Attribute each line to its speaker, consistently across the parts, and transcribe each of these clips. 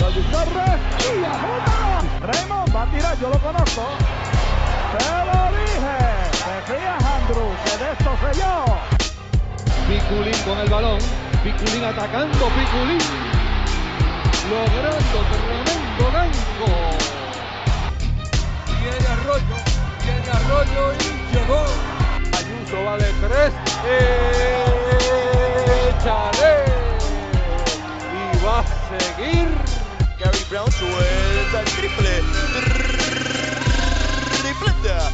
Speaker 1: Torres y ajuda. Raymond va a tirar, yo lo conozco. Te lo dije. Te fías, Andrew, que de esto sé yo.
Speaker 2: Piculín con el balón. Piculín atacando. Piculín logrando tremendo gancho. Viene Arroyo. Viene Arroyo y llegó. Ayuso va de tres. Échale. Y va a seguir.
Speaker 3: Brown suelta el triple. Tripleta.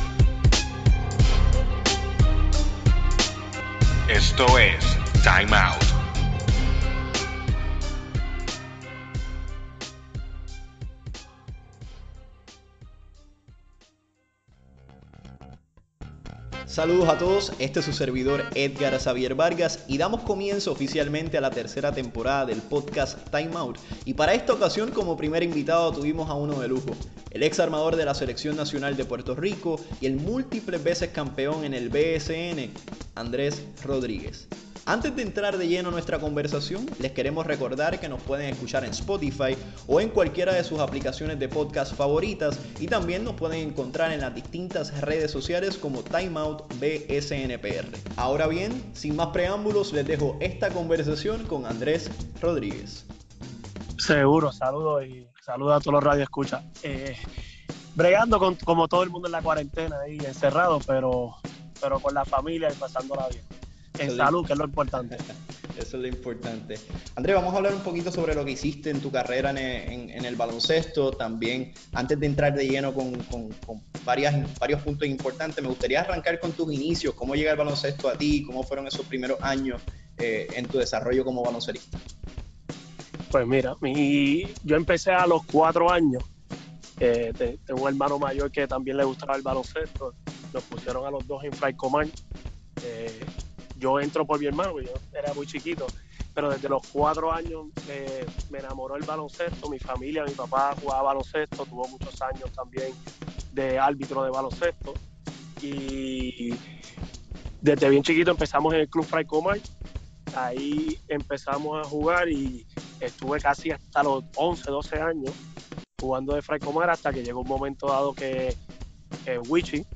Speaker 4: Esto es Time Out.
Speaker 5: Saludos a todos, este es su servidor Edgar Xavier Vargas y damos comienzo oficialmente a la tercera temporada del podcast Time Out. Y para esta ocasión como primer invitado tuvimos a uno de lujo, el ex armador de la Selección Nacional de Puerto Rico y el múltiples veces campeón en el BSN, Andrés Rodríguez. Antes de entrar de lleno a nuestra conversación, les queremos recordar que nos pueden escuchar en Spotify o en cualquiera de sus aplicaciones de podcast favoritas y también nos pueden encontrar en las distintas redes sociales como Timeout BSNPR. Ahora bien, sin más preámbulos, les dejo esta conversación con Andrés Rodríguez.
Speaker 6: Seguro, saludos y saludos a todos los radioescuchas. Eh, bregando como todo el mundo en la cuarentena ahí encerrado, pero, pero con la familia y pasándola bien en salud, que es lo importante.
Speaker 5: Eso es lo importante. André, vamos a hablar un poquito sobre lo que hiciste en tu carrera en, el baloncesto. También, antes de entrar de lleno con, varias, varios puntos importantes, me gustaría arrancar con tus inicios. ¿Cómo llega el baloncesto a ti? ¿Cómo fueron esos primeros años eh, en tu desarrollo como baloncerista?
Speaker 6: Pues mira, mi, yo empecé a los cuatro años. Eh, tengo un hermano mayor que también le gustaba el baloncesto. Nos pusieron a los dos en Fly Command. Eh, yo entro por mi hermano, yo era muy chiquito, pero desde los cuatro años eh, me enamoró el baloncesto, mi familia, mi papá jugaba baloncesto, tuvo muchos años también de árbitro de baloncesto y desde bien chiquito empezamos en el Club Fray Comar, ahí empezamos a jugar y estuve casi hasta los 11, 12 años jugando de Fray Comar hasta que llegó un momento dado que eh,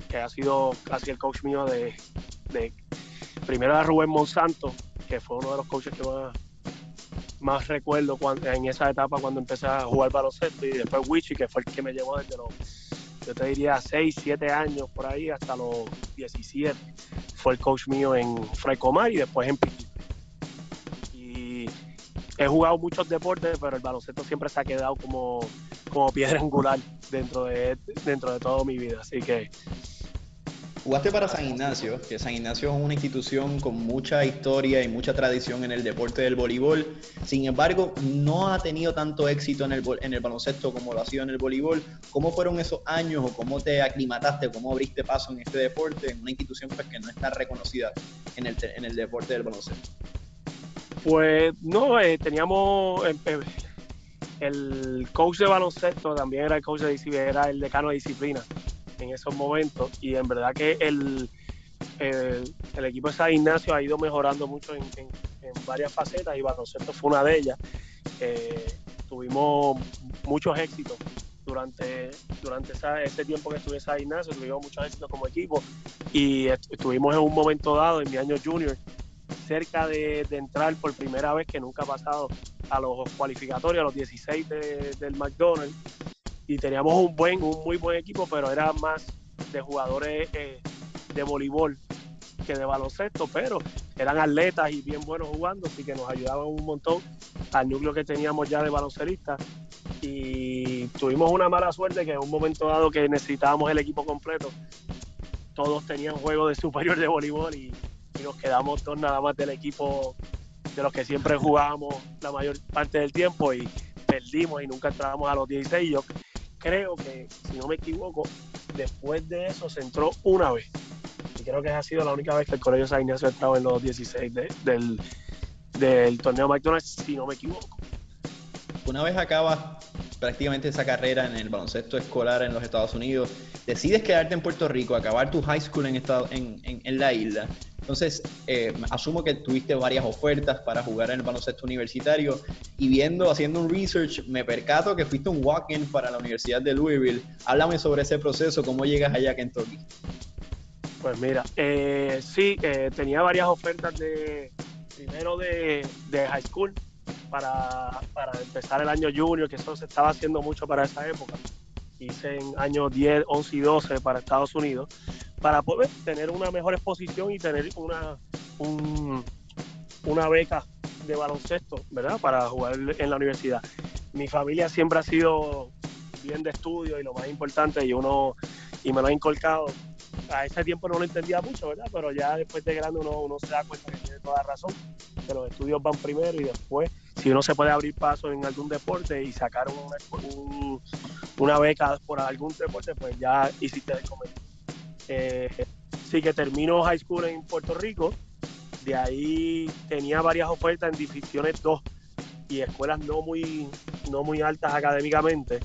Speaker 6: que ha sido casi el coach mío de primero era Rubén Monsanto, que fue uno de los coaches que más, recuerdo en esa etapa cuando empecé a jugar baloncesto, y después Wichi, que fue el que me llevó desde los, yo te diría, 6, 7 años por ahí hasta los 17. Fue el coach mío en Frecomar y después en Piqui. Y he jugado muchos deportes, pero el baloncesto siempre se ha quedado como, como piedra angular dentro de, dentro de toda mi vida. Así que
Speaker 5: Jugaste para San Ignacio, que San Ignacio es una institución con mucha historia y mucha tradición en el deporte del voleibol. Sin embargo, no ha tenido tanto éxito en el, en el baloncesto como lo ha sido en el voleibol. ¿Cómo fueron esos años o cómo te aclimataste, cómo abriste paso en este deporte, en una institución pues, que no está reconocida en el, deporte del baloncesto?
Speaker 6: Pues no, eh, teníamos eh, eh, el coach de baloncesto, también era el coach de disciplina, era el decano de disciplina en esos momentos y en verdad que el, el, equipo de San Ignacio ha ido mejorando mucho en, varias facetas y baloncesto fue una de ellas. Eh, tuvimos muchos éxitos durante, durante ese tiempo que estuve en San Ignacio, tuvimos muchos éxitos como equipo y estuvimos en un momento dado, en mi año junior, cerca de, entrar por primera vez, que nunca ha pasado, a los cualificatorios, a los 16 del McDonald's y teníamos un buen, un muy buen equipo, pero era más de jugadores eh, de voleibol que de baloncesto, pero eran atletas y bien buenos jugando, así que nos ayudaban un montón al núcleo que teníamos ya de balonceristas. Y tuvimos una mala suerte que en un momento dado que necesitábamos el equipo completo, todos tenían juego de superior de voleibol y, nos quedamos todos nada más del equipo de los que siempre jugábamos la mayor parte del tiempo y perdimos y nunca entrábamos a los 16. Yo creo que, si no me equivoco, después de eso se entró una vez. Y creo que ha sido la única vez que el Colegio San Ignacio ha entrado en los 16 del, del torneo McDonald's, si no me equivoco.
Speaker 5: Una vez acabas prácticamente esa carrera en el baloncesto escolar en los Estados Unidos, decides quedarte en Puerto Rico, acabar tu high school en, estado, en, la isla. Entonces, eh, asumo que tuviste varias ofertas para jugar en el baloncesto universitario y viendo, haciendo un research, me percato que fuiste un walk-in para la Universidad de Louisville. Háblame sobre ese proceso, cómo llegas allá a Kentucky.
Speaker 6: Pues mira, eh, sí, eh, tenía varias ofertas de primero de, de high school para, para, empezar el año junior, que eso se estaba haciendo mucho para esa época. Hice en años 10, 11 y 12 para Estados Unidos, para poder tener una mejor exposición y tener una, un, una beca de baloncesto, ¿verdad? Para jugar en la universidad. Mi familia siempre ha sido bien de estudio y lo más importante, y uno, y me lo ha inculcado. A ese tiempo no lo entendía mucho, ¿verdad? Pero ya después de grande uno, uno se da cuenta que tiene toda razón, que los estudios van primero y después, si uno se puede abrir paso en algún deporte y sacar una, un, una beca por algún deporte, pues ya hiciste el comentario. Eh, sí que termino high school en Puerto Rico, de ahí tenía varias ofertas en divisiones 2 y escuelas no muy, no muy altas académicamente.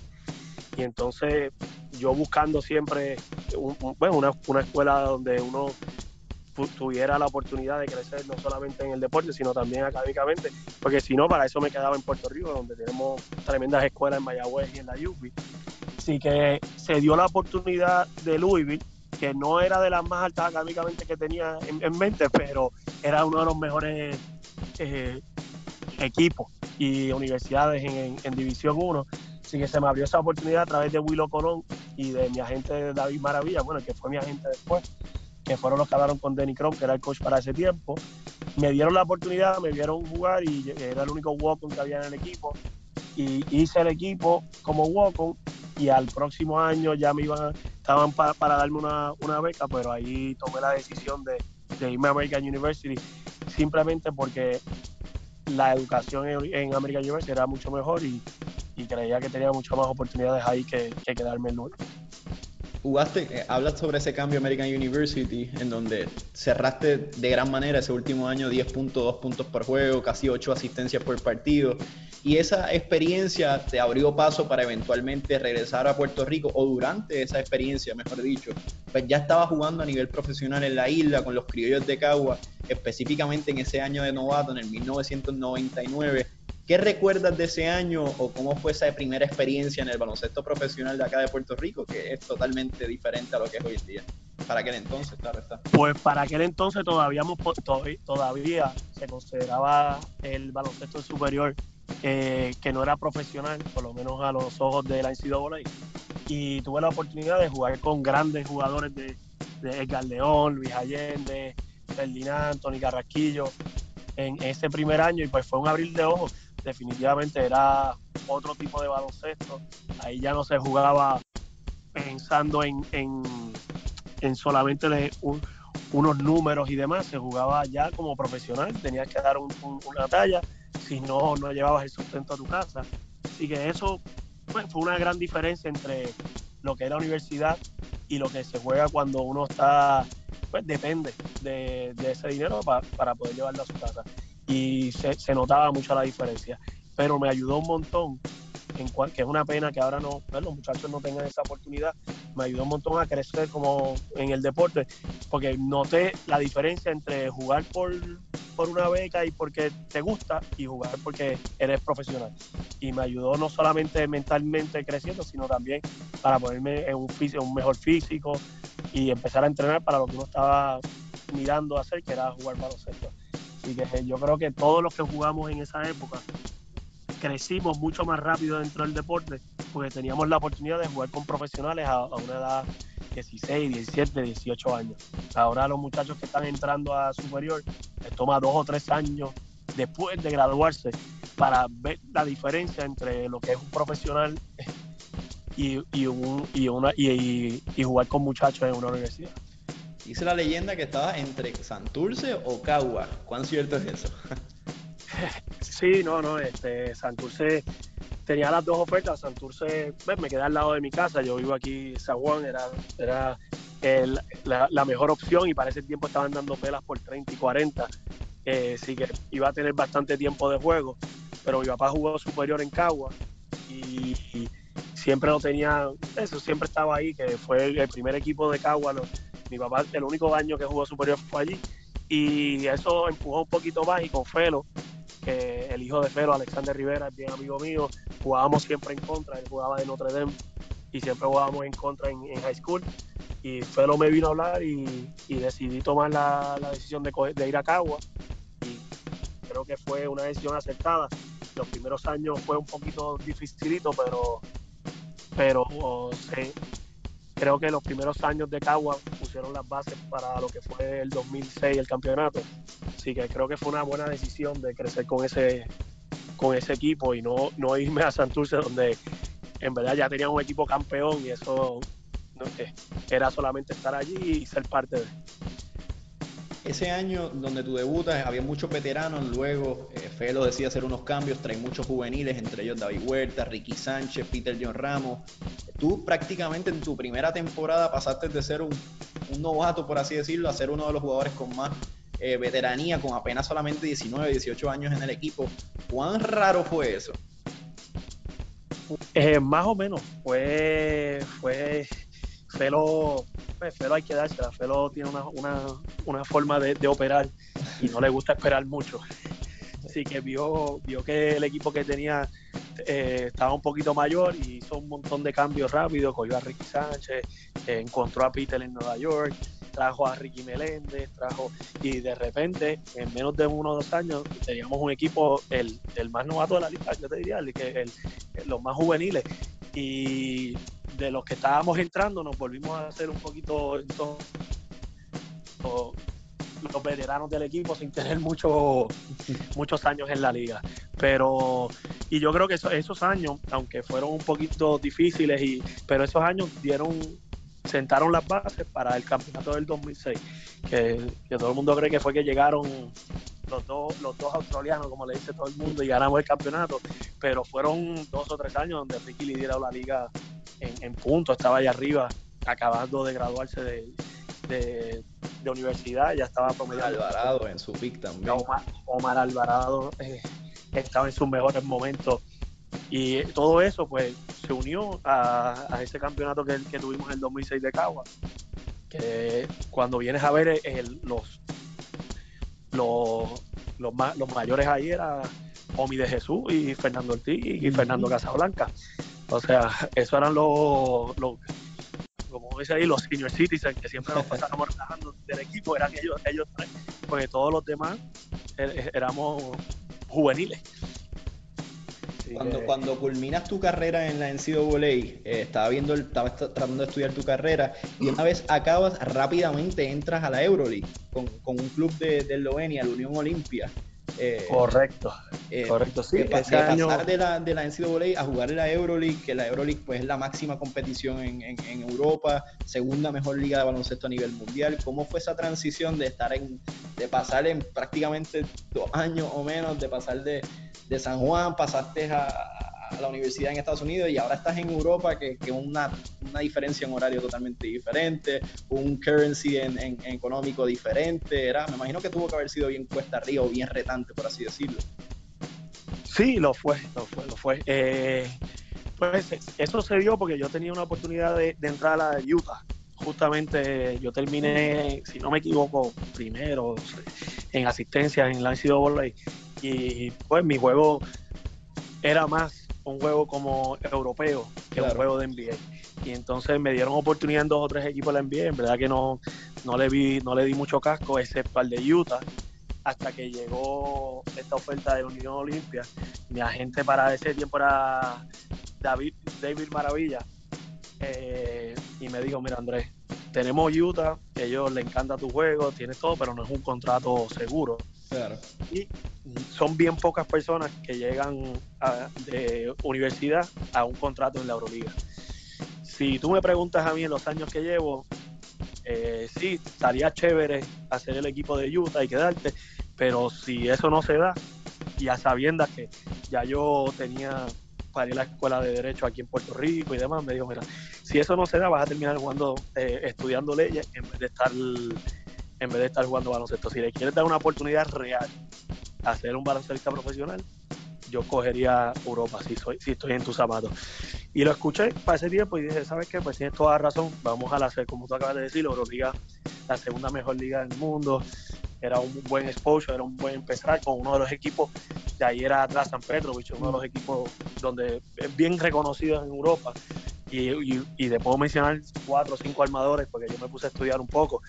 Speaker 6: Y entonces yo buscando siempre un, bueno, una, una, escuela donde uno tuviera la oportunidad de crecer no solamente en el deporte, sino también académicamente, porque si no, para eso me quedaba en Puerto Rico, donde tenemos tremendas escuelas en Mayagüez y en la UPI. Así que se dio la oportunidad de Louisville, que no era de las más altas académicamente que tenía en, en mente, pero era uno de los mejores eh, equipos y universidades en, División 1. Así que se me abrió esa oportunidad a través de Willow Colón y de mi agente David Maravilla, bueno, que fue mi agente después, que fueron los que hablaron con Denny Crom, que era el coach para ese tiempo. Me dieron la oportunidad, me vieron jugar y era el único walk-on que había en el equipo. Y hice el equipo como walk-on y al próximo año ya me iban, estaban para, para darme una, una, beca, pero ahí tomé la decisión de, irme a American University simplemente porque la educación en, American University era mucho mejor y, creía que tenía muchas más oportunidades ahí que, que quedarme en Louisville.
Speaker 5: Jugaste, eh, hablas sobre ese cambio American University, en donde cerraste de gran manera ese último año 10.2 puntos por juego, casi 8 asistencias por partido, y esa experiencia te abrió paso para eventualmente regresar a Puerto Rico, o durante esa experiencia, mejor dicho, pues ya estaba jugando a nivel profesional en la isla con los criollos de Cagua, específicamente en ese año de novato, en el 1999. ¿Qué recuerdas de ese año o cómo fue esa primera experiencia en el baloncesto profesional de acá de Puerto Rico, que es totalmente diferente a lo que es hoy en día? Para aquel entonces, claro está.
Speaker 6: Pues para aquel entonces todavía, todavía se consideraba el baloncesto superior eh, que no era profesional, por lo menos a los ojos de la NCAA. Y tuve la oportunidad de jugar con grandes jugadores de, de Edgar León, Luis Allende, Ferdinand, Tony Carrasquillo en ese primer año y pues fue un abril de ojos definitivamente era otro tipo de baloncesto. Ahí ya no se jugaba pensando en, en, en solamente unos números y demás, se jugaba ya como profesional, tenías que dar un, un, una talla, si no, no llevabas el sustento a tu casa. Así que eso pues, fue una gran diferencia entre lo que es la universidad y lo que se juega cuando uno está, pues depende de, de ese dinero para, para poder llevarlo a su casa y se, se, notaba mucho la diferencia. Pero me ayudó un montón, en cual, que es una pena que ahora no, pues, los muchachos no tengan esa oportunidad, me ayudó un montón a crecer como en el deporte, porque noté la diferencia entre jugar por, por una beca y porque te gusta y jugar porque eres profesional. Y me ayudó no solamente mentalmente creciendo, sino también para ponerme en un, físico, un mejor físico y empezar a entrenar para lo que uno estaba mirando hacer, que era jugar baloncesto. Así que yo creo que todos los que jugamos en esa época crecimos mucho más rápido dentro del deporte porque teníamos la oportunidad de jugar con profesionales a, una edad 16, 17, 18 años. Ahora los muchachos que están entrando a superior les toma dos o tres años después de graduarse para ver la diferencia entre lo que es un profesional y, y, una, y, y jugar con muchachos en una universidad.
Speaker 5: Dice la leyenda que estaba entre Santurce o Cagua. ¿Cuán cierto es eso?
Speaker 6: sí, no, no, este, Santurce tenía las dos ofertas. Santurce pues, me quedé al lado de mi casa, yo vivo aquí en San Juan, era, era la, mejor opción y para ese tiempo estaban dando pelas por 30 y 40. Eh, así que iba a tener bastante tiempo de juego, pero mi papá jugó superior en Cagua y, siempre lo tenía, eso siempre estaba ahí, que fue el, primer equipo de Cagua. Mi papá el único año que jugó superior fue allí Y eso empujó un poquito más y con Felo, que el hijo de Felo, Alexander Rivera, es bien amigo mío, jugábamos siempre en contra, él jugaba de Notre Dame y siempre jugábamos en contra en, high school. Y Felo me vino a hablar y, decidí tomar la, decisión de, ir a Cagua. Y creo que fue una decisión acertada. Los primeros años fue un poquito dificilito, pero, pero sí, creo que los primeros años de Cagua pusieron las bases para lo que fue el 2006, el campeonato. Así que creo que fue una buena decisión de crecer con ese, con ese equipo y no, no irme a Santurce donde en verdad ya tenían un equipo campeón y eso no, eh, era solamente estar allí y ser parte de.
Speaker 5: Ese año donde tú debutas, había muchos veteranos, luego eh, Felo decide hacer unos cambios, trae muchos juveniles, entre ellos David Huerta, Ricky Sánchez, Peter John Ramos. Tú prácticamente en tu primera temporada pasaste de ser un, novato, por así decirlo, a ser uno de los jugadores con más eh, veteranía, con apenas solamente 19, 18 años en el equipo. ¿Cuán raro fue eso?
Speaker 6: Eh, más o menos, fue, fue Felo, pues, Felo hay que dársela, Felo tiene una, una, una forma de, de operar y no le gusta esperar mucho. Así que vio, vio que el equipo que tenía eh, estaba un poquito mayor y hizo un montón de cambios rápidos, cogió a Ricky Sánchez, eh, encontró a Peter en Nueva York, trajo a Ricky Meléndez, trajo y de repente en menos de uno o dos años teníamos un equipo el, el más novato de la liga, yo te diría, el, el, los más juveniles. Y de los que estábamos entrando nos volvimos a hacer un poquito entonces, los veteranos del equipo sin tener mucho, muchos años en la liga. Pero, y yo creo que eso- esos años, aunque fueron un poquito difíciles, y, pero esos años dieron, sentaron las bases para el campeonato del 2006, que, que todo el mundo cree que fue que llegaron los dos, los dos australianos, como le dice todo el mundo, y ganamos el campeonato, pero fueron dos o tres años donde Ricky lideró la liga en, en punto, estaba allá arriba, acabando de graduarse de, de, de universidad, ya estaba promediando.
Speaker 5: Alvarado en su pick también.
Speaker 6: Omar, Omar Alvarado eh, estaba en sus mejores momentos y todo eso pues se unió a, a ese campeonato que, que tuvimos en el 2006 de Cagua que cuando vienes a ver el- los los, los, ma- los mayores ahí era Omi de Jesús y Fernando Ortiz y Fernando Casablanca o sea eso eran los, los como dice ahí, los senior citizens que siempre nos pasábamos relajando del equipo, eran ellos, ellos tres, porque todos los demás er- éramos juveniles.
Speaker 5: Cuando,
Speaker 6: que-
Speaker 5: cuando culminas tu carrera en la NCAA, eh, estaba viendo, el- estaba est- tratando de estudiar tu carrera y una vez acabas, rápidamente entras a la Euroleague con, con un club de, de Eslovenia, la Unión Olimpia. Eh,
Speaker 6: correcto,
Speaker 5: eh,
Speaker 6: correcto, sí.
Speaker 5: de,
Speaker 6: ese
Speaker 5: de
Speaker 6: año,
Speaker 5: pasar de la, de la NCAA a jugar en la Euroleague, que la Euroleague pues, es la máxima competición en, en- en Europa, segunda mejor liga de baloncesto a nivel mundial. ¿Cómo fue esa transición de estar en, de pasar en prácticamente dos años o menos, de pasar de, de San Juan, pasaste a, a la universidad en Estados Unidos y ahora estás en Europa, que es una, una diferencia en horario totalmente diferente, un currency en, en- económico diferente? Era, me imagino que tuvo que haber sido bien cuesta arriba o bien retante, por así decirlo.
Speaker 6: sí, lo fue, lo fue, lo fue. Eh, pues eso se dio porque yo tenía una oportunidad de, entrar a Utah. Justamente yo terminé, si no me equivoco, primero en asistencia en la NCAA y pues mi juego era más un juego como europeo que un juego de NBA. Y entonces me dieron oportunidad en dos o tres equipos de la NBA. En verdad que no, no le vi, no le di mucho casco, excepto al de Utah, hasta que llegó esta oferta de la Unión Olimpia. Mi agente para ese tiempo era David, David Maravilla. Eh, y me dijo, mira Andrés, tenemos Utah, ellos les encanta tu juego, tienes todo, pero no es un contrato seguro
Speaker 5: Claro.
Speaker 6: y son bien pocas personas que llegan de universidad a un contrato en la Euroliga. Si tú me preguntas a mí en los años que llevo, eh, sí, estaría chévere hacer el equipo de Utah y quedarte, pero si eso no se da, y a sabiendas que ya yo tenía para ir a la escuela de Derecho aquí en Puerto Rico y demás, me dijo, mira, si eso no se da, vas a terminar jugando, eh, estudiando leyes en vez de estar en vez de estar jugando baloncesto. Si le quieres dar una oportunidad real a ser un baloncelista profesional, yo cogería Europa si soy, si estoy en tus zapatos. Y lo escuché para ese tiempo y dije, ¿sabes qué? Pues tienes toda razón, vamos a la, como tú acabas de decir, la Euroliga, la segunda mejor liga del mundo. era un buen exposure, era un buen empezar con uno de los equipos, de ahí era Drasan Petrovic, uno de los equipos donde es bien reconocido en Europa. Y, y, y te puedo mencionar cuatro o cinco armadores, porque yo me puse a estudiar un poco,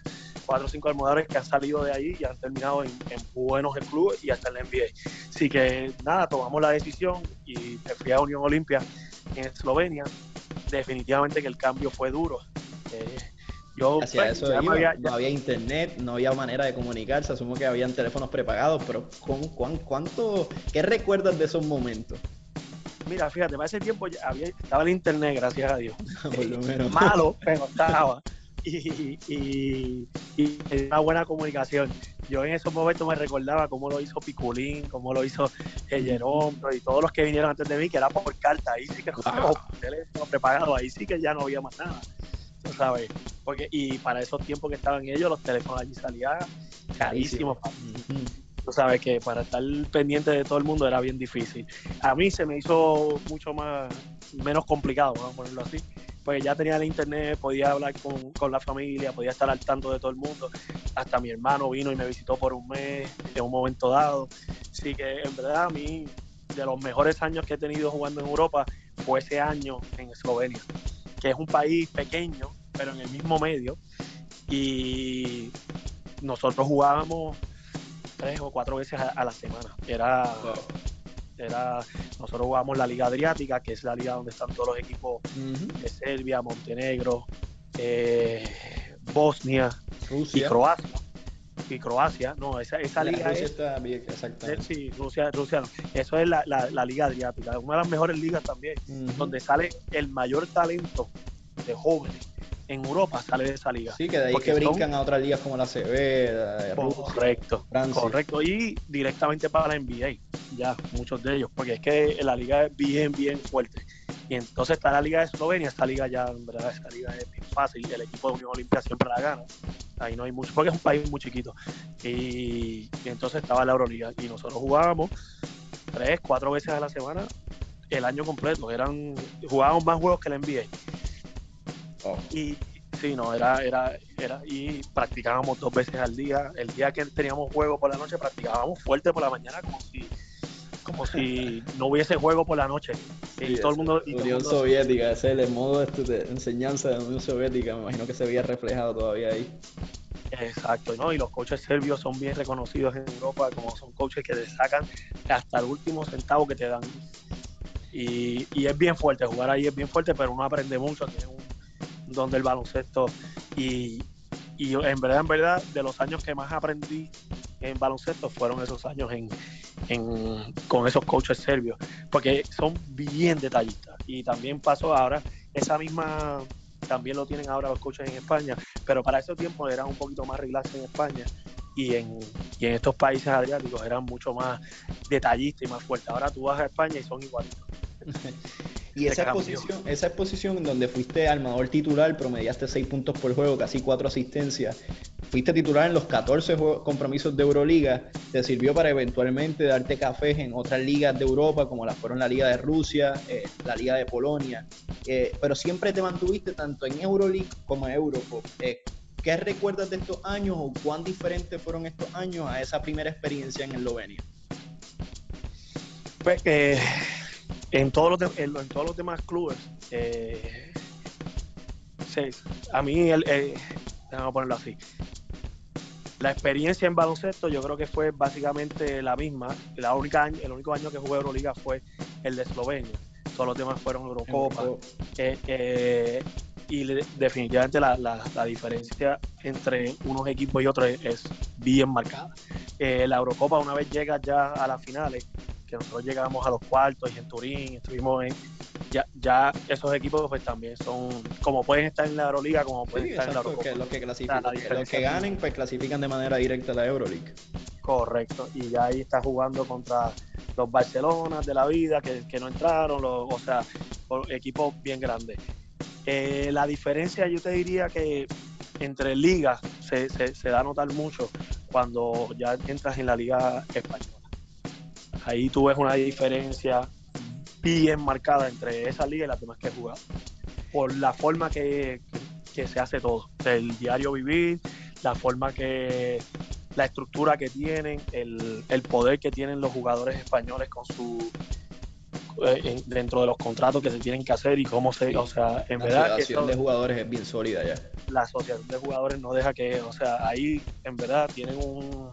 Speaker 6: cuatro o cinco armadores que han salido de ahí y han terminado en, en buenos clubes y hasta en la NBA. Así que nada, tomamos la decisión y me fui a Unión Olimpia en Eslovenia. Definitivamente que el cambio fue duro. Eh, yo
Speaker 5: Hacia
Speaker 6: pues,
Speaker 5: eso iba.
Speaker 6: había-
Speaker 5: no había internet, no había manera de comunicarse, asumo que habían teléfonos prepagados, pero ¿con, cuán- cuánto, ¿qué recuerdas de esos momentos?
Speaker 6: Mira, fíjate, para ese tiempo ya había, estaba el internet, gracias a Dios.
Speaker 5: Por lo menos.
Speaker 6: Malo, pero estaba. Y, y, y una buena comunicación. Yo en esos momentos me recordaba cómo lo hizo Piculín, cómo lo hizo el Jerome y todos los que vinieron antes de mí, que era por carta. Ahí sí que no
Speaker 5: Wow.
Speaker 6: teléfono prepagado, ahí sí que ya no había más nada. Tú sabes. Porque, y para esos tiempos que estaban ellos, los teléfonos allí salían carísimos. Tú sabes que para estar pendiente de todo el mundo era bien difícil. A mí se me hizo mucho más menos complicado, vamos a ponerlo así. Pues ya tenía el internet, podía hablar con, con la familia, podía estar al tanto de todo el mundo. Hasta mi hermano vino y me visitó por un mes en un momento dado. Así que en verdad a mí, de los mejores años que he tenido jugando en Europa, fue ese año en Eslovenia, que es un país pequeño, pero en el mismo medio. Y nosotros jugábamos tres o cuatro veces a, a la semana. Era, era, nosotros jugábamos la Liga Adriática, que es la liga donde están todos los equipos de Serbia, Montenegro, eh, Bosnia y
Speaker 5: Rusia.
Speaker 6: Croacia. Y Croacia, no, esa, esa
Speaker 5: La
Speaker 6: liga
Speaker 5: Rusia
Speaker 6: es. Sí, Rusia, Rusia no. Eso es la, la- la Liga Adriática, una de las mejores ligas también, donde sale el mayor talento de jóvenes en Europa, sale de esa liga.
Speaker 5: Sí, que de ahí que
Speaker 6: son-
Speaker 5: brincan a otras ligas como la CB.
Speaker 6: Correcto,
Speaker 5: Francia.
Speaker 6: correcto. Y directamente para la NBA, ya, muchos de ellos, porque es que la liga es bien, bien fuerte. Y entonces está la liga de Eslovenia, esta liga ya, en verdad, esta liga es bien fácil, el equipo de Unión Olimpia siempre la gana. Ahí no hay mucho, porque es un país muy chiquito. Y, y entonces estaba la Euroliga y nosotros jugábamos tres, cuatro veces a la semana el año completo. Eran, jugábamos más juegos que la NBA.
Speaker 5: Oh.
Speaker 6: Y sí, no, era, era, era, y practicábamos dos veces al día. El día que teníamos juego por la noche, practicábamos fuerte por la mañana, como si, como si no hubiese juego por la noche. y
Speaker 5: Sí,
Speaker 6: todo el
Speaker 5: eso.
Speaker 6: mundo, y todo el
Speaker 5: Unión
Speaker 6: mundo-
Speaker 5: Soviética, ese es el modo este de enseñanza de la Unión Soviética, me imagino que se veía reflejado todavía ahí.
Speaker 6: Exacto, ¿no? Y los coaches serbios son bien reconocidos en Europa, como son coaches que te sacan hasta el último centavo que te dan. Y, y es bien fuerte, jugar ahí es bien fuerte, pero uno aprende mucho, tiene un don del baloncesto. Y, y en verdad, en verdad, de los años que más aprendí en baloncesto fueron esos años en, en- con esos coaches serbios, porque son bien detallistas. Y también pasó ahora, esa misma, también lo tienen ahora los coaches en España, pero para esos tiempos era un poquito más relax en España y en, y en estos países adriáticos eran mucho más detallistas y más fuertes. Ahora tú vas a España y son igualitos.
Speaker 5: Y esa
Speaker 6: cambió.
Speaker 5: exposición, esa exposición donde fuiste armador titular, promediaste 6 puntos por juego, casi 4 asistencias, fuiste titular en los 14 juegos- compromisos de Euroliga, te sirvió para eventualmente darte cafés en otras ligas de Europa, como las fueron la Liga de Rusia, eh, la Liga de Polonia, eh, pero siempre te mantuviste tanto en Euroleague como en Europop. Eh, ¿Qué recuerdas de estos años o cuán diferentes fueron estos años a esa primera experiencia en Eslovenia?
Speaker 6: Pues eh, en, todos los de- en, en todos los demás clubes, eh, se- a mí, el, eh, vamos a ponerlo así, la experiencia en baloncesto yo creo que fue básicamente la misma. La única año- el único año que jugué Euroliga fue el de Eslovenia. Todos los demás fueron Eurocopa. Eh, eh, y le- definitivamente la, la- la diferencia entre unos equipos y otros es, es bien marcada. Eh, la Eurocopa, una vez llegas ya a las finales, que nosotros llegamos a los cuartos y en Turín, estuvimos en. Ya, ya esos equipos pues también son, como pueden estar en la Euroliga, como pueden
Speaker 5: Sí,
Speaker 6: estar en la Eurocopa.
Speaker 5: que los que clasifican, los ganen, pues clasifican de manera directa a la Euroleague.
Speaker 6: Correcto, y ya ahí está jugando contra los Barcelonas de la vida, que, que no entraron, los- o sea, equipos bien grandes. Eh, la diferencia yo te diría que entre ligas se, se- da a notar mucho cuando ya entras en la liga española. Ahí tú ves una diferencia bien marcada entre esa liga y las demás que he jugado. Por la forma que, se hace todo, el diario vivir, la forma que, la estructura que tienen, el poder que tienen los jugadores españoles con su eh, en- dentro de los contratos que se tienen que hacer y cómo se, o sea, en
Speaker 5: La
Speaker 6: verdad que
Speaker 5: asociación de jugadores es bien sólida ya.
Speaker 6: la asociación de jugadores no deja que, o sea, ahí en verdad tienen un,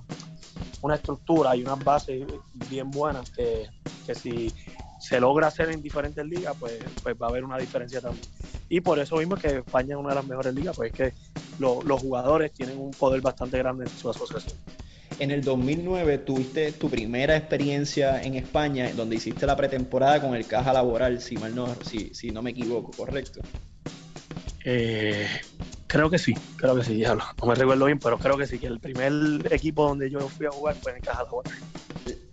Speaker 6: una estructura y unas bases bien buenas que, que si se logra hacer en diferentes ligas, pues, pues va a haber una diferencia también. Y por eso mismo que España es una de las mejores ligas, pues es que lo- los jugadores tienen un poder bastante grande en su asociación.
Speaker 5: En el 2009 tuviste tu primera experiencia en España, donde hiciste la pretemporada con el Caja Laboral, si mal no, si, si no me equivoco, correcto.
Speaker 6: Eh, creo que sí, creo que sí, diablo. No me recuerdo bien, pero creo que sí, que el primer equipo donde yo fui a jugar fue en el Caja Laboral.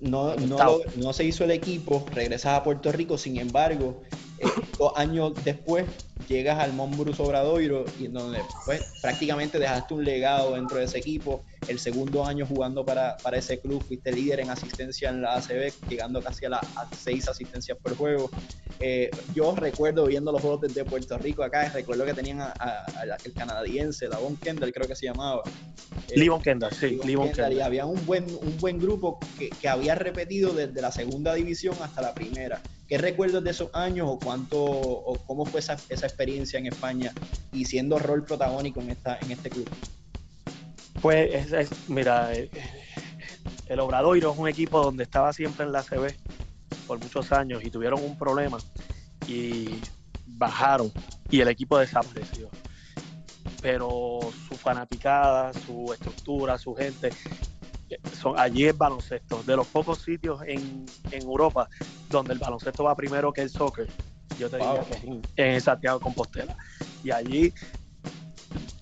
Speaker 5: No, no, no se hizo el equipo, regresas a Puerto Rico, sin embargo, eh, dos años después llegas al Monbrus Obradoiro y en donde pues, prácticamente dejaste un legado dentro de ese equipo. El segundo año jugando para, para ese club, fuiste líder en asistencia en la ACB, llegando casi a las seis asistencias por juego. Eh, yo recuerdo viendo los juegos desde Puerto Rico acá, recuerdo que tenían a, a- a- el canadiense, Davon Kendall creo que se llamaba. Eh,
Speaker 6: Livon Kendall, sí,
Speaker 5: Livon Kendall, y
Speaker 6: Kendall.
Speaker 5: había un buen, un buen grupo que, que había repetido desde la segunda división hasta la primera. ¿Qué recuerdas de esos años o cuánto o cómo fue esa, esa experiencia en España y siendo rol protagónico en esta en este club?
Speaker 6: Pues, es, es- mira, eh, el Obradoiro es un equipo donde estaba siempre en la CB por muchos años y tuvieron un problema y bajaron y el equipo desapareció. Pero su fanaticada, su estructura, su gente, son, allí es baloncesto. De los pocos sitios en, en Europa donde el baloncesto va primero que el soccer, yo te
Speaker 5: Wow.
Speaker 6: diría que es en, en Santiago de Compostela. Y allí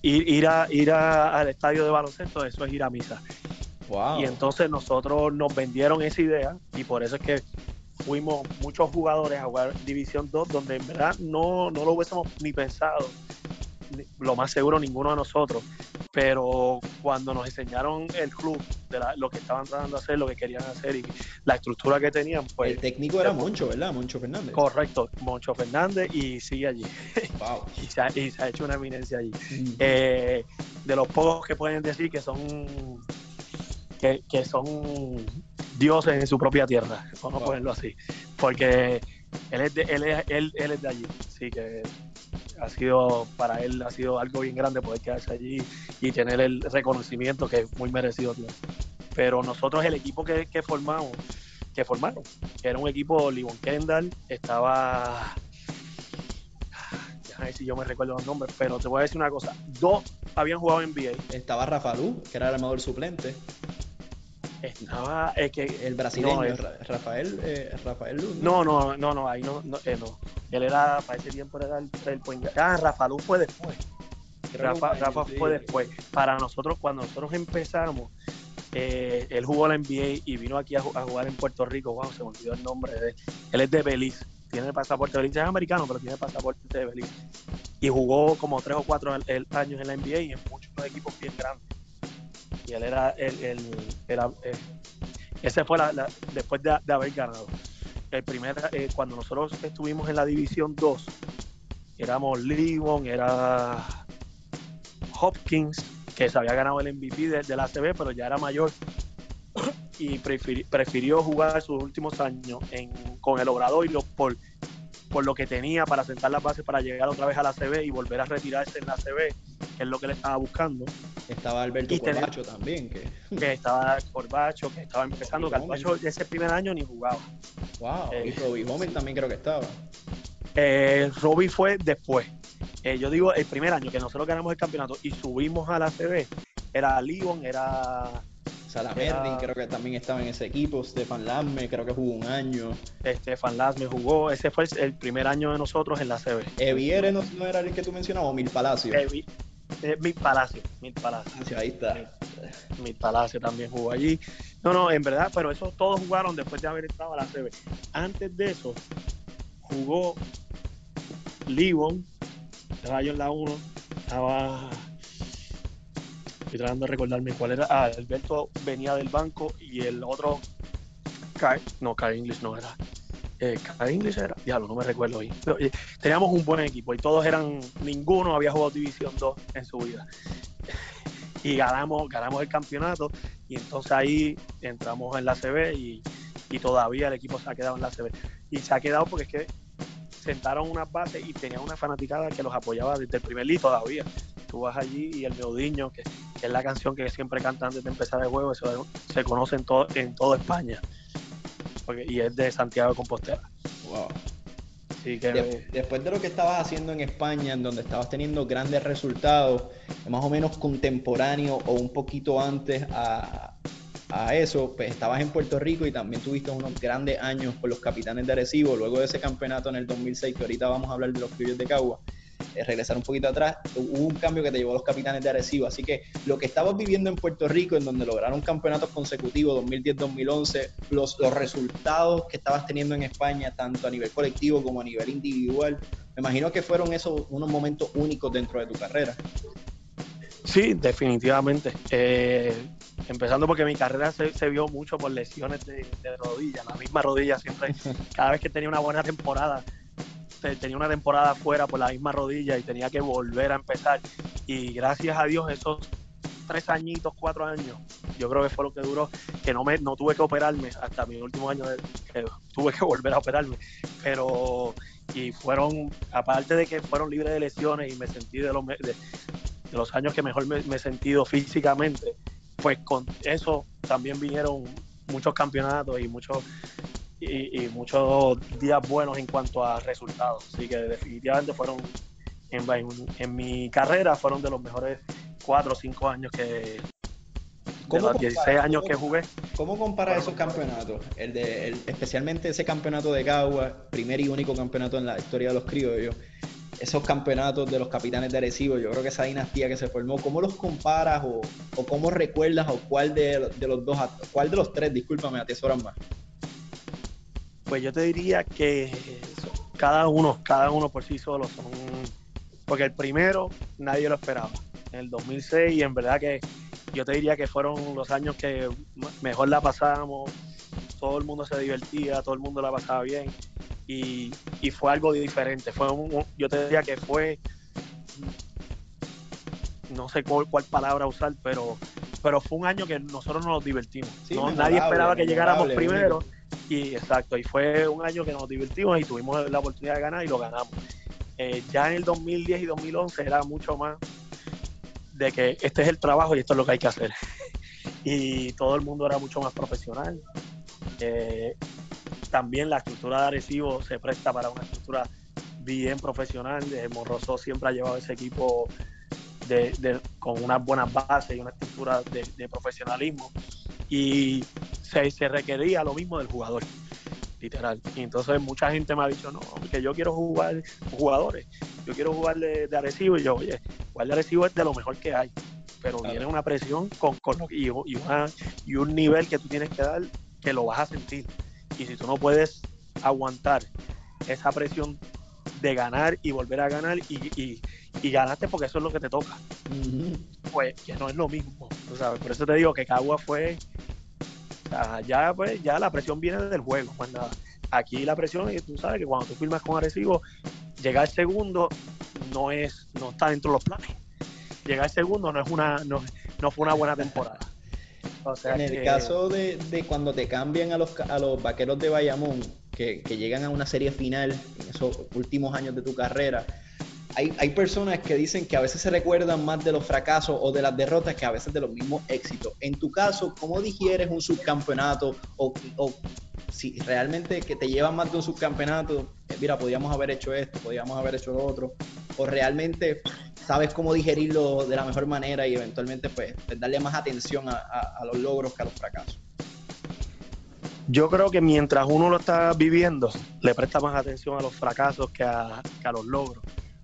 Speaker 6: ir, ir, a, ir a- al estadio de baloncesto, eso es ir a misa.
Speaker 5: Wow.
Speaker 6: Y entonces nosotros nos vendieron esa idea y por eso es que fuimos muchos jugadores a jugar División 2, donde en verdad no, no lo hubiésemos ni pensado, lo más seguro ninguno de nosotros. Pero cuando nos enseñaron el club, de la- lo que estaban tratando de hacer, lo que querían hacer y la estructura que tenían, pues
Speaker 5: el técnico era Moncho, ¿verdad? Moncho Fernández.
Speaker 6: correcto, Moncho Fernández y sigue allí.
Speaker 5: Wow.
Speaker 6: Y se ha, y se ha hecho una eminencia allí. eh, de los pocos que pueden decir que son que, que son dioses en su propia tierra, vamos a
Speaker 5: Wow.
Speaker 6: ponerlo así, porque él es de, él es, él, él es de allí, así que ha sido para él ha sido algo bien grande poder quedarse allí y tener el reconocimiento que es muy merecido. Pero nosotros el equipo que, formamos, que formaron, que era un equipo Livon Kendall, estaba déjame ver si yo me recuerdo los nombres, pero te voy a decir una cosa. Dos habían jugado en NBA.
Speaker 5: Estaba Rafa Lu, que era el armador suplente.
Speaker 6: Estaba es que
Speaker 5: El brasileño,
Speaker 6: No,
Speaker 5: Rafael, eh, Rafael Lu.
Speaker 6: no, no, no, no, ahí no, no, eh, no. Él era, para ese tiempo era el, el. Ah, Rafa Lu fue después. Rafa, Rafa
Speaker 5: sí.
Speaker 6: fue después. Para nosotros, cuando nosotros empezamos, eh, él jugó la NBA y vino aquí a, ju- a jugar en Puerto Rico. Wow, se me olvidó el nombre de él. Él es de Belice. Tiene el pasaporte de Belice. Es americano, pero tiene el pasaporte de Belice. Y jugó como tres o cuatro el- el- años en la NBA y en muchos equipos bien grandes. Y él era el, el- eh, ese fue la, después de, haber ganado. El primer, eh, cuando nosotros estuvimos en la División 2, éramos Livon, era Hopkins, que se había ganado el MVP de, de la ACB, pero ya era mayor y prefiri- prefirió jugar sus últimos años con el Obradoiro por, por lo que tenía para sentar las bases para llegar otra vez a la ACB y volver a retirarse en la ACB, que es lo que le estaba buscando.
Speaker 5: Estaba Alberto
Speaker 6: Y
Speaker 5: Corbacho también, que
Speaker 6: Que estaba Corbacho, que estaba empezando. Corbacho ese primer año ni jugaba.
Speaker 5: wow.
Speaker 6: Eh.
Speaker 5: y Robbie Homer también creo que estaba.
Speaker 6: Eh, Robbie fue después. Eh, yo digo, el primer año que nosotros ganamos el campeonato y subimos a la CB, era Livon, era
Speaker 5: Salamerdin creo que también estaba en ese equipo. Stefan Lamme creo que jugó un año.
Speaker 6: Estefan Lasme jugó. Ese fue el, el primer año de nosotros en la CB.
Speaker 5: Eviere no, no era el que tú mencionabas, o Mil Palacio.
Speaker 6: Eh, mi- eh, Mil Palacio, Mil Palacio.
Speaker 5: Ahí está.
Speaker 6: Mil Palacio también jugó allí. No, no, en verdad, pero esos todos jugaron después de haber estado a la CB. Antes de eso, jugó Livon, estaba yo en la 1, estaba. Estoy tratando de recordarme cuál era. Ah, Alberto venía del banco y el otro. Kai- no, Kai English no era. Eh, English era. Diablo, no me recuerdo bien. Eh, teníamos un buen equipo y todos eran. Ninguno había jugado División 2 en su vida. y ganamos, ganamos el campeonato y entonces ahí entramos en la CB y, y todavía el equipo se ha quedado en la CB. Y se ha quedado porque es que sentaron unas bases y tenían una fanaticada que los apoyaba desde el primer día todavía. Tú vas allí y el Meodiño, que, es la canción que siempre cantan antes de empezar el juego, se conoce en, todo, en toda España. Porque, y es de Santiago de Compostela.
Speaker 5: Wow.
Speaker 6: Así que,
Speaker 5: De- después de lo que estabas haciendo en España, en donde estabas teniendo grandes resultados, más o menos contemporáneo o un poquito antes a, a eso, pues estabas en Puerto Rico y también tuviste unos grandes años con los capitanes de Arecibo. Luego de ese campeonato en el 2006, que ahorita vamos a hablar de los criollos de Cagua, eh, regresar un poquito atrás, hubo un cambio que te llevó a los capitanes de Arecibo. Así que lo que estabas viviendo en Puerto Rico, en donde lograron campeonatos consecutivos 2010-2011, los, los resultados que estabas teniendo en España, tanto a nivel colectivo como a nivel individual, me imagino que fueron esos unos momentos únicos dentro de tu carrera.
Speaker 6: Sí, definitivamente. Eh, empezando porque mi carrera se, se vio mucho por lesiones de, de rodilla, la misma rodilla siempre, cada vez que tenía una buena temporada, te- tenía una temporada fuera por la misma rodilla y tenía que volver a empezar. Y gracias a Dios esos tres añitos, cuatro años, yo creo que fue lo que duró, que no me no tuve que operarme hasta mi último año, de- que tuve que volver a operarme. Pero, y fueron, aparte de que fueron libres de lesiones y me sentí de los, de, los años que mejor me, me he sentido físicamente, pues con eso también vinieron muchos campeonatos y muchos y, y muchos días buenos en cuanto a resultados. Así que definitivamente fueron en, mi carrera fueron de los mejores cuatro o cinco años que de
Speaker 5: ¿Cómo
Speaker 6: los 16
Speaker 5: comparas?
Speaker 6: años
Speaker 5: ¿Cómo-
Speaker 6: que jugué.
Speaker 5: ¿Cómo comparas esos campeonatos? El de, el- especialmente ese campeonato de Cagua, primer y único campeonato en la historia de los criollos. Esos campeonatos de los capitanes de Arecibo, yo creo que esa dinastía que se formó, ¿cómo los comparas o, o cómo recuerdas o cuál de, de los dos, cuál de los tres, discúlpame, atesoran más?
Speaker 6: Pues yo te diría que cada uno, cada uno por sí solo son. Porque el primero nadie lo esperaba. En el 2006, y en verdad que yo te diría que fueron los años que mejor la pasamos. Todo el mundo se divertía, todo el mundo la pasaba bien. Y, y fue algo diferente. Fue un- yo te diría que fue. No sé cuál, cuál palabra usar, pero, pero fue un año que nosotros nos divertimos.
Speaker 5: Sí,
Speaker 6: No, nadie esperaba que llegáramos primero.
Speaker 5: único.
Speaker 6: Y exacto, y fue un año que nos divertimos y tuvimos la oportunidad de ganar y lo ganamos. Eh, ya en el 2010 y 2011 era mucho más de que este es el trabajo y esto es lo que hay que hacer. y todo el mundo era mucho más profesional. Eh, también la estructura de Arecibo se presta para una estructura bien profesional. Eh, Morroso siempre ha llevado ese equipo de, de- con unas buenas bases y una estructura de, de profesionalismo. Y se, se requería lo mismo del jugador, literal. Y entonces mucha gente me ha dicho, no, que yo quiero jugar jugadores, yo quiero jugar de, de Arecibo. Y yo, oye, jugar de Arecibo es de lo mejor que hay. Pero
Speaker 5: Claro.
Speaker 6: viene una presión con, con y, y una- y un nivel que tú tienes que dar que lo vas a sentir. Y si tú no puedes aguantar esa presión de ganar y volver a ganar y, y, y ganaste porque eso es lo que te toca, pues que no es lo mismo. tú sabes. Por eso te digo que Cagua fue, ya, pues, ya la presión viene del juego, más nada. Aquí la presión, y tú sabes que cuando tú firmas con Arecibo, llegar segundo no es, no está dentro de los planes. Llegar segundo no es una, no, no fue una buena temporada. O sea
Speaker 5: En el
Speaker 6: que-
Speaker 5: caso de, de cuando te cambian a los, a los vaqueros de Bayamón, que, que llegan a una serie final en esos últimos años de tu carrera, hay, hay personas que dicen que a veces se recuerdan más de los fracasos o de las derrotas que a veces de los mismos éxitos. En tu caso, ¿cómo digieres un subcampeonato o, o si realmente que te llevan más de un subcampeonato? eh, mira, podíamos haber hecho esto, podíamos haber hecho lo otro, o realmente sabes cómo digerirlo de la mejor manera y eventualmente pues, pues, darle más atención a, a- a los logros que a los fracasos.
Speaker 6: Yo creo que mientras uno lo está viviendo, le presta más atención a los fracasos que a, que a los logros.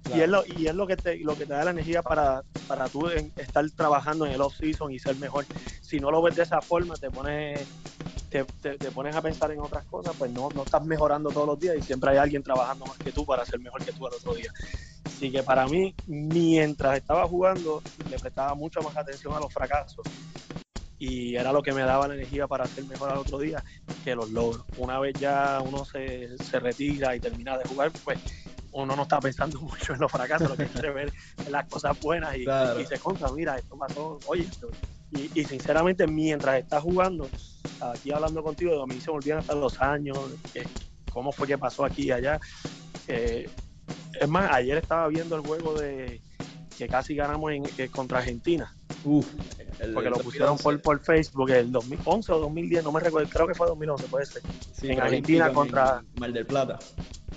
Speaker 6: Y es, lo, y es lo que te, lo que te da la energía para, para tú en- estar trabajando en el off-season y ser mejor. Si no lo ves de esa forma, te pones, te, te- te pones a pensar en otras cosas, pues no, no estás mejorando todos los días y siempre hay alguien trabajando más que tú para ser mejor que tú al otro día. Así que para mí, mientras estaba jugando, le prestaba mucho más atención a los fracasos y era lo que me daba la energía para ser mejor al otro día que los logros. Una vez ya uno se, se retira y termina de jugar, pues uno no está pensando mucho en los fracasos, lo que quiere ver es las cosas buenas y,
Speaker 5: Claro.
Speaker 6: y se conta, mira, esto pasó, oye, esto- y, y sinceramente mientras estás jugando, aquí hablando contigo, a mí se me olvidan hasta los años, eh, cómo fue que pasó aquí y allá. Eh, es más, ayer estaba viendo el juego de que casi ganamos en, eh, contra Argentina,
Speaker 5: Uf, el-
Speaker 6: porque
Speaker 5: el
Speaker 6: lo pusieron
Speaker 5: 2011.
Speaker 6: por, por Facebook, el 2011 o 2010, no me recuerdo, creo que fue 2011, puede ser.
Speaker 5: Sí,
Speaker 6: en Argentina contra-
Speaker 5: en Mar del Plata.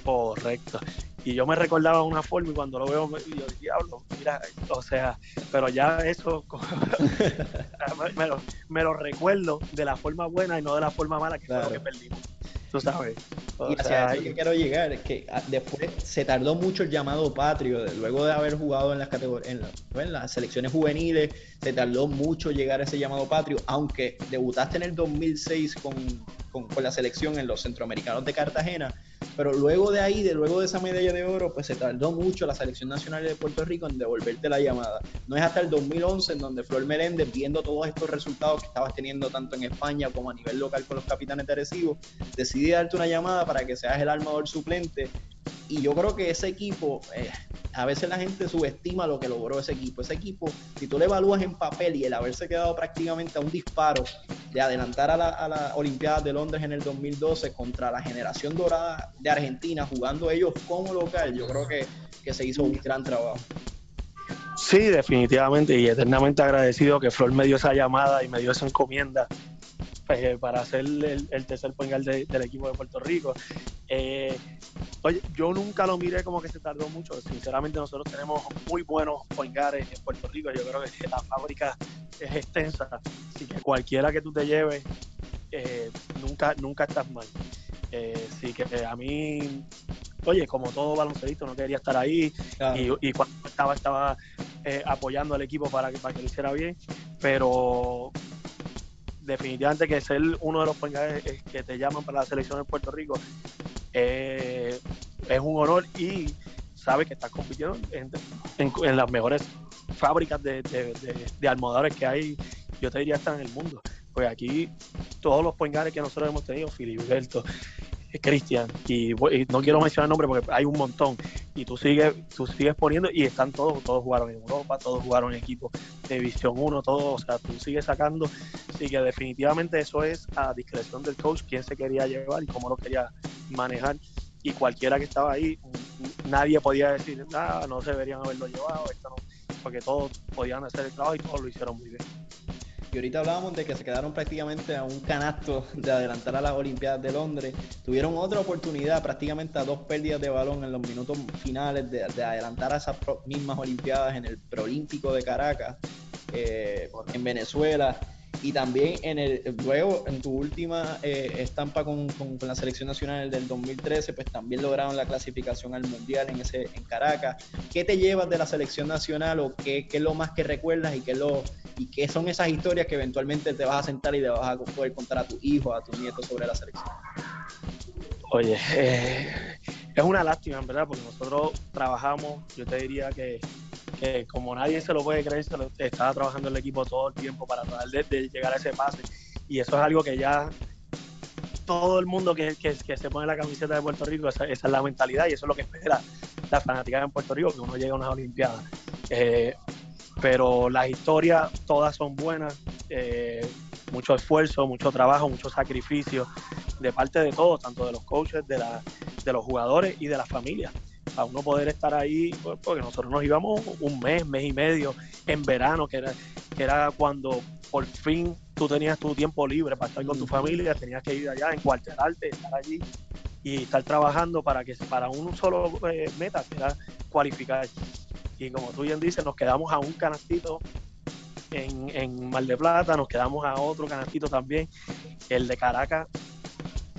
Speaker 6: Correcto. Y yo me recordaba una forma y cuando lo veo, me- yo diablo, mira, o sea, pero ya eso me, me lo, me lo recuerdo de la forma buena y no de la forma mala que
Speaker 5: Claro.
Speaker 6: fue lo que perdimos. Tú sabes. O
Speaker 5: Y hacia
Speaker 6: sea,
Speaker 5: eso que quiero llegar, es que ah, después se tardó mucho el llamado patrio, luego de haber jugado en las categorías, en, la- pues, en las selecciones juveniles, se tardó mucho llegar a ese llamado patrio, aunque debutaste en el 2006 con, con, con la selección en los centroamericanos de Cartagena, pero luego de ahí, de luego de esa medalla de oro, pues se tardó mucho la selección nacional de Puerto Rico en devolverte la llamada. No es hasta el 2011 en donde Flor Meléndez, viendo todos estos resultados que estabas teniendo tanto en España como a nivel local con los capitanes de Arecibo, decidí darte una llamada para que seas el armador suplente. Y yo creo que ese equipo, eh, a veces la gente subestima lo que logró ese equipo. Ese equipo, si tú le evalúas en papel y el haberse quedado prácticamente a un disparo de adelantar a la, a la Olimpiadas de Londres en el 2012 contra la generación dorada de Argentina, jugando ellos como local, yo creo que, que se hizo un gran trabajo.
Speaker 6: Sí, definitivamente, y eternamente agradecido que Flor me dio esa llamada y me dio esa encomienda eh, para ser el, el tercer point guard de- del equipo de Puerto Rico. Eh, oye, yo nunca lo miré como que se tardó mucho. Sinceramente, nosotros tenemos muy buenos point guards en Puerto Rico. Yo creo que la fábrica es extensa, así que cualquiera que tú te lleves, eh, nunca, nunca estás mal. Así que a mí, oye, como todo baloncelista, no quería estar ahí, y, y cuando estaba estaba apoyando al equipo para que, para que lo hiciera bien pero definitivamente que ser uno de los guards, eh, que te llaman para la selección de Puerto Rico eh, es un honor y sabes que estás compitiendo en, en- en las mejores fábricas de, de, almohadores que hay yo te diría hasta en el mundo. Pues aquí todos los guards que nosotros hemos tenido Filiberto Cristian. Y, no quiero mencionar nombres porque hay un montón. Y tú sigues tú sigues poniendo y están todos todos jugaron en Europa todos jugaron en equipos de División 1 todos o sea tú sigues sacando. Así que definitivamente eso es a discreción del coach quién se quería llevar y cómo lo quería manejar. Y cualquiera que estaba ahí nadie podía decir nada no se deberían haberlo llevado esto no porque todos podían hacer el trabajo y todos lo hicieron muy bien
Speaker 5: Y ahorita hablábamos de que se quedaron prácticamente a un canasto de adelantar a las Olimpiadas de Londres. Tuvieron otra oportunidad, prácticamente a dos pérdidas de balón en los minutos finales de, de adelantar a esas mismas Olimpiadas en el Preolímpico de Caracas, eh, en Venezuela. Y también en el luego, en tu última eh, estampa con, con- la selección nacional del 2013, pues también lograron la clasificación al Mundial en ese en Caracas. ¿Qué te llevas de la selección nacional o qué, qué es lo más que recuerdas y qué, lo, y qué son esas historias que eventualmente te vas a sentar y le vas a poder contar a tu hijo, a tus nietos sobre la selección?
Speaker 6: Oye, eh, es una lástima, en verdad, porque nosotros trabajamos, yo te diría que, que como nadie se lo puede creer, se lo- estaba trabajando el equipo todo el tiempo para tratar de, llegar a ese pase. Y eso es algo que ya todo el mundo que, que, que se pone la camiseta de Puerto Rico, esa, esa es la mentalidad y eso es lo que espera la fanática en Puerto Rico, que uno llegue a unas Olimpiadas. Eh, pero las historias todas son buenas, eh, mucho esfuerzo, mucho trabajo, mucho sacrificio de parte de todos, tanto de los coaches, de, la, de los jugadores y de las familias. A uno poder estar ahí, pues, porque nosotros nos íbamos un mes, mes y medio en verano, que era, que era cuando por fin tú tenías tu tiempo libre para estar con tu familia, tenías que ir allá, encuartelarte, estar allí y estar trabajando para que para un solo eh, meta, que era cualificar. Y como tú bien dices, nos quedamos a un canastito en, en Mar de Plata, nos quedamos a otro canastito también, el de Caracas.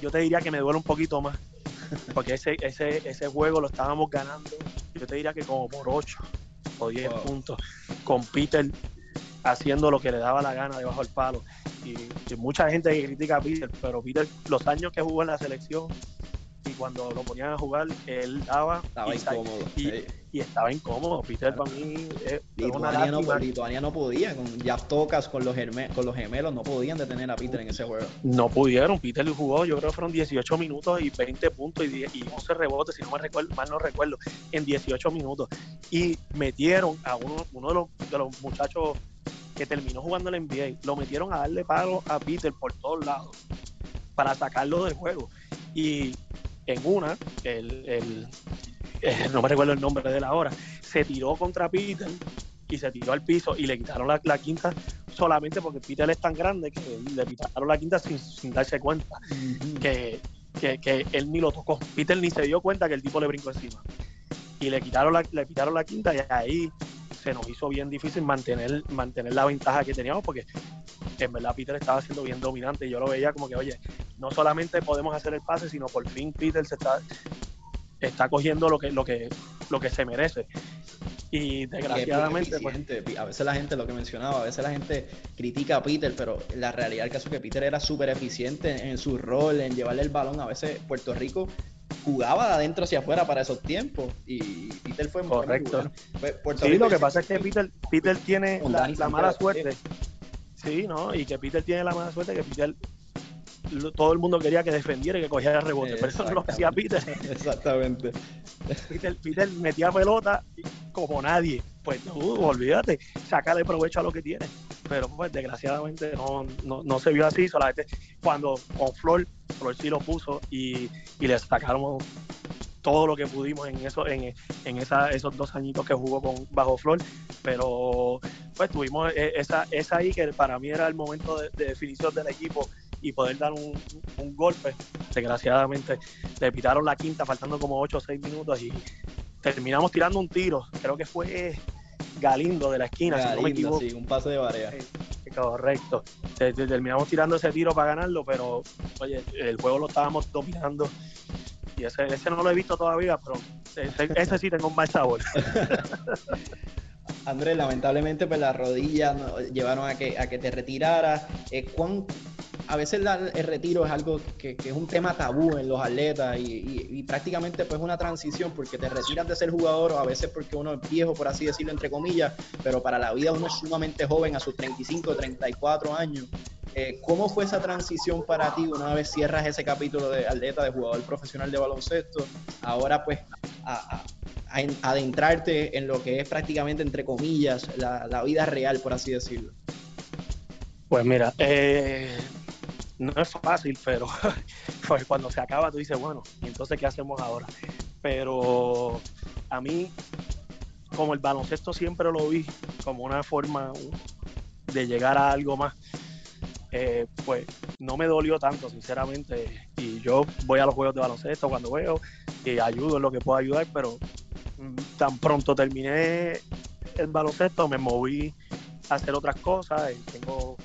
Speaker 6: Yo te diría que me duele un poquito más, porque ese, ese, ese juego lo estábamos ganando, yo te diría que como por 8 o 10
Speaker 5: Wow.
Speaker 6: puntos, con Peter haciendo lo que le daba la gana debajo del palo. Y, y mucha gente critica a Peter, pero Peter, los años que jugó en la selección cuando lo ponían a jugar, él daba
Speaker 5: Estaba
Speaker 6: y,
Speaker 5: incómodo.
Speaker 6: y,
Speaker 5: sí.
Speaker 6: y estaba incómodo. Peter
Speaker 5: Claro.
Speaker 6: para mí una
Speaker 5: Lituania no. Lituania no podía, con Tocas, con los, germe- con los gemelos, no podían detener a Peter en ese juego.
Speaker 6: No pudieron, Peter jugó, yo creo que fueron 18 minutos y 20 puntos y, 10 y 11 rebotes, si no me recuerdo, mal no recuerdo, en 18 minutos. Y metieron a uno, uno de, los, de los muchachos que terminó jugando el NBA, lo metieron a darle palo a Peter por todos lados para sacarlo del juego. Y en una, el, el- eh, no me recuerdo el nombre de él ahora, se tiró contra Peter y se tiró al piso y le quitaron la, la quinta solamente porque Peter es tan grande que le quitaron la quinta sin, sin darse cuenta que, que, que él ni lo tocó. Peter ni se dio cuenta que el tipo le brincó encima. Y le quitaron la, le quitaron la quinta y ahí se nos hizo bien difícil mantener, mantener la ventaja que teníamos porque en verdad Peter estaba siendo bien dominante y yo lo veía como que, oye, no solamente podemos hacer el pase, sino por fin Peter se está, está cogiendo lo que, lo que, lo que se merece. Y
Speaker 5: Y
Speaker 6: desgraciadamente, pues,
Speaker 5: eficiente. A veces la gente, lo que mencionaba, a veces la gente critica a Peter, pero la realidad del caso es que Peter era súper eficiente en su rol, en llevarle el balón. A veces Puerto Rico jugaba de adentro hacia afuera para esos tiempos y Peter fue muy
Speaker 6: Correcto.
Speaker 5: bueno.
Speaker 6: Sí, lo que pasa es que Peter, Peter tiene la, mala suerte. Sí, ¿no? Y que Peter tiene la mala suerte que Peter todo el mundo quería que defendiera y que cogiera rebote, pero eso no lo hacía Peter.
Speaker 5: Exactamente.
Speaker 6: Peter. Peter metía pelota como nadie. Pues tú, olvídate, sacarle provecho a lo que tiene. Pero pues desgraciadamente no, no, no se vio así. Solamente cuando con Flor, Flor sí lo puso y, y le sacaron todo lo que pudimos en eso, en, en esa, esos dos añitos que jugó con bajo Flor. Pero pues tuvimos eh, esa, esa ahí que para mí era el momento de, de definición del equipo y poder dar un, un golpe. Desgraciadamente le pitaron la quinta faltando como 8 o 6 minutos y terminamos tirando un tiro. Creo que fue Galindo de la esquina, si no me
Speaker 5: Galindo,
Speaker 6: equivoco.
Speaker 5: sí, un pase de barea.
Speaker 6: Correcto. Te- te- Terminamos tirando ese tiro para ganarlo, pero oye, el juego lo estábamos dominando. Y ese, ese no lo he visto todavía, pero ese, ese sí tengo un mal sabor.
Speaker 5: Andrés, lamentablemente pues las rodillas ¿no? llevaron a que, a que te retiraras. Eh, ¿cuán- a veces el retiro es algo que, es un tema tabú en los atletas y, prácticamente pues una transición porque te retiras de ser jugador o a veces porque uno es viejo, por así decirlo, entre comillas, pero para la vida uno es sumamente joven a sus 35, 34 años. Eh, ¿Cómo fue esa transición para ti una vez cierras ese capítulo de atleta, de jugador profesional de baloncesto? Ahora pues a- a- a en- adentrarte en lo que es prácticamente, entre comillas, la, la vida real, por así decirlo.
Speaker 6: Pues mira, eh, no es fácil, pero pues cuando se acaba tú dices, bueno, ¿y entonces qué hacemos ahora? Pero a mí, como el baloncesto siempre lo vi como una forma de llegar a algo más, eh, pues no me dolió tanto, sinceramente. Y yo voy a los juegos de baloncesto cuando veo y ayudo en lo que puedo ayudar, pero mm, tan pronto terminé el baloncesto me moví a hacer otras cosas. y Tengo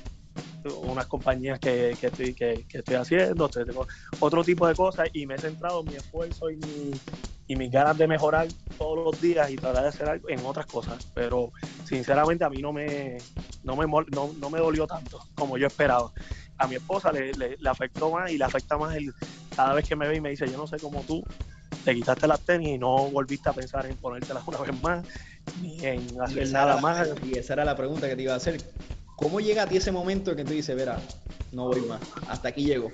Speaker 6: unas compañías que, que estoy, que, que estoy haciendo, tengo otro tipo de cosas y me he centrado mi esfuerzo y, mi, y mis ganas de mejorar todos los días y tratar de hacer algo en otras cosas. Pero sinceramente a mí no me, no me, no, no me dolió tanto como yo esperaba. A mi esposa le, le- le afectó más y le afecta más el, cada vez que me ve y me dice, yo no sé cómo tú te quitaste las tenis y no volviste a pensar en ponértelas una vez más, ni en hacer nada
Speaker 5: la-
Speaker 6: más.
Speaker 5: Y esa era la pregunta que te iba a hacer. ¿Cómo llega a ti ese momento que tú dices, verá, no voy más, hasta aquí llego?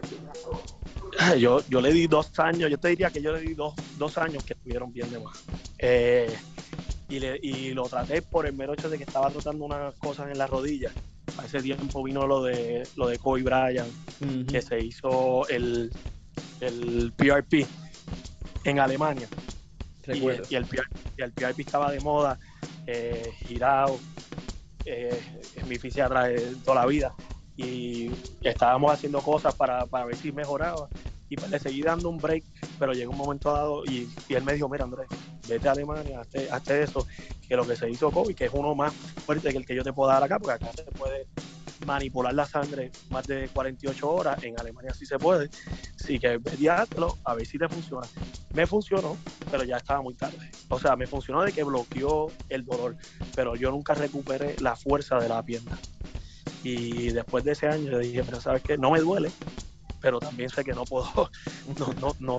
Speaker 6: Yo, yo le di dos años, yo te diría que yo le di dos, dos años que estuvieron bien de más. Eh, y, le- y lo traté por el mero hecho de que estaba tratando unas cosas en la rodilla. A ese tiempo vino lo de lo de Kobe Bryant, que se hizo el, el PRP en Alemania. Y,
Speaker 5: Recuerdo.
Speaker 6: y el, PR y el PRP estaba de moda, eh, girado, eh, en mi fisiatra de toda la vida. Y estábamos haciendo cosas para, para ver si mejoraba. Y pues le seguí dando un break, pero llegó un momento dado y, y él me dijo, mira Andrés, vete a Alemania, hazte, hazte eso, que lo que se hizo COVID, que es uno más fuerte que el que yo te puedo dar acá, porque acá se puede manipular la sangre más de 48 horas, en Alemania sí se puede, así que háztelo, a ver si te funciona. Me funcionó, pero ya estaba muy tarde. O sea, me funcionó de que bloqueó el dolor, pero yo nunca recuperé la fuerza de la pierna. Y después de ese año yo dije, pero sabes qué, no me duele, pero también sé que no puedo, no, no, no,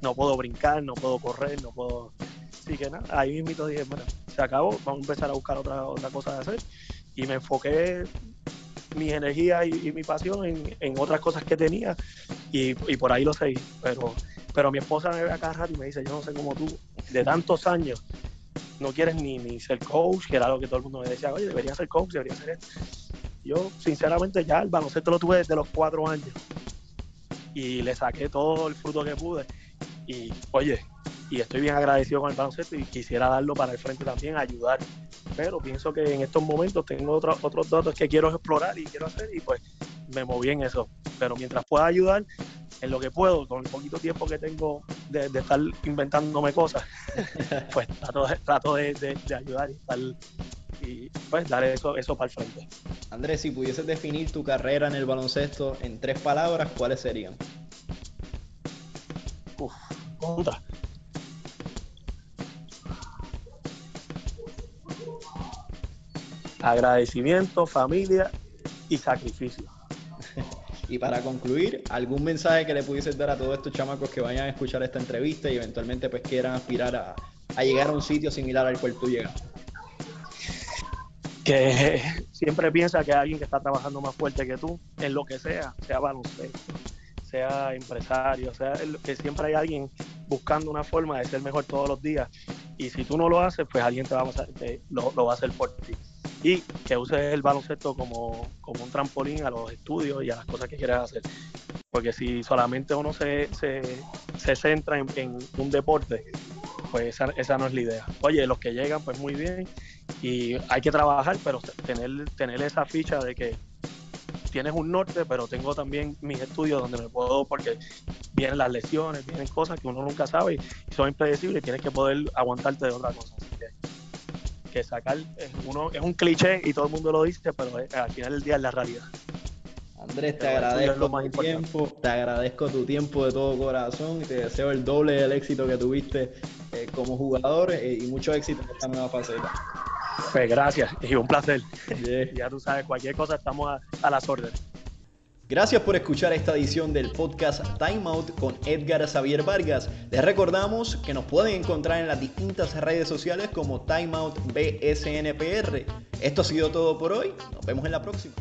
Speaker 6: no puedo brincar, no puedo correr, no puedo... Así que nada, ahí mismo dije, bueno, se acabó, vamos a empezar a buscar otra, otra cosa de hacer. Y me enfoqué mi energía y, mi pasión en, otras cosas que tenía y, por ahí lo seguí. Pero, pero mi esposa me ve acá rato y me dice, yo no sé cómo tú, de tantos años, no quieres ni, ni ser coach, que era lo que todo el mundo me decía, oye, debería ser coach, debería ser esto. Yo, sinceramente, ya el baloncesto lo tuve desde los cuatro años y le saqué todo el fruto que pude. Y, oye, y estoy bien agradecido con el baloncesto y quisiera darlo para el frente también, ayudar. Pero pienso que en estos momentos tengo otros otros datos que quiero explorar y quiero hacer y pues me moví en eso. Pero mientras pueda ayudar en lo que puedo, con el poquito tiempo que tengo de, estar inventándome cosas, pues trato, trato de, de, ayudar y estar y pues dar eso, eso para el frente.
Speaker 5: Andrés, si pudieses definir tu carrera en el baloncesto en tres palabras, ¿cuáles serían?
Speaker 6: Uf, contra. Agradecimiento, familia y sacrificio.
Speaker 5: y para concluir, ¿algún mensaje que le pudieses dar a todos estos chamacos que vayan a escuchar esta entrevista y eventualmente pues quieran aspirar a, a llegar a un sitio similar al cual tú llegas?
Speaker 6: que siempre piensa que hay alguien que está trabajando más fuerte que tú en lo que sea, sea baloncesto, sea empresario, sea que siempre hay alguien buscando una forma de ser mejor todos los días y si tú no lo haces, pues alguien te va a, lo, va a hacer por ti. Y que uses el baloncesto como, como un trampolín a los estudios y a las cosas que quieres hacer. Porque si solamente uno se, se, se centra en, en, un deporte, pues esa, esa no es la idea. Oye, los que llegan, pues muy bien y hay que trabajar, pero tener, tener esa ficha de que tienes un norte, pero tengo también mis estudios donde me puedo, porque vienen las lesiones, vienen cosas que uno nunca sabe y son impredecibles y tienes que poder aguantarte de otra cosa. que, sacar, es, uno, es un cliché y todo el mundo lo dice, pero al final del día es la realidad.
Speaker 5: Andrés, te agradezco tu tiempo, te agradezco tu tiempo de todo corazón y te deseo el doble del éxito que tuviste eh, como jugador eh, y mucho éxito en esta nueva faceta.
Speaker 6: Pues gracias y un placer. Ya tú sabes, cualquier cosa estamos a, las órdenes.
Speaker 5: Gracias por escuchar esta edición del podcast Time Out con Edgar Xavier Vargas. Les recordamos que nos pueden encontrar en las distintas redes sociales como Time Out BSNPR. Esto ha sido todo por hoy. Nos vemos en la próxima.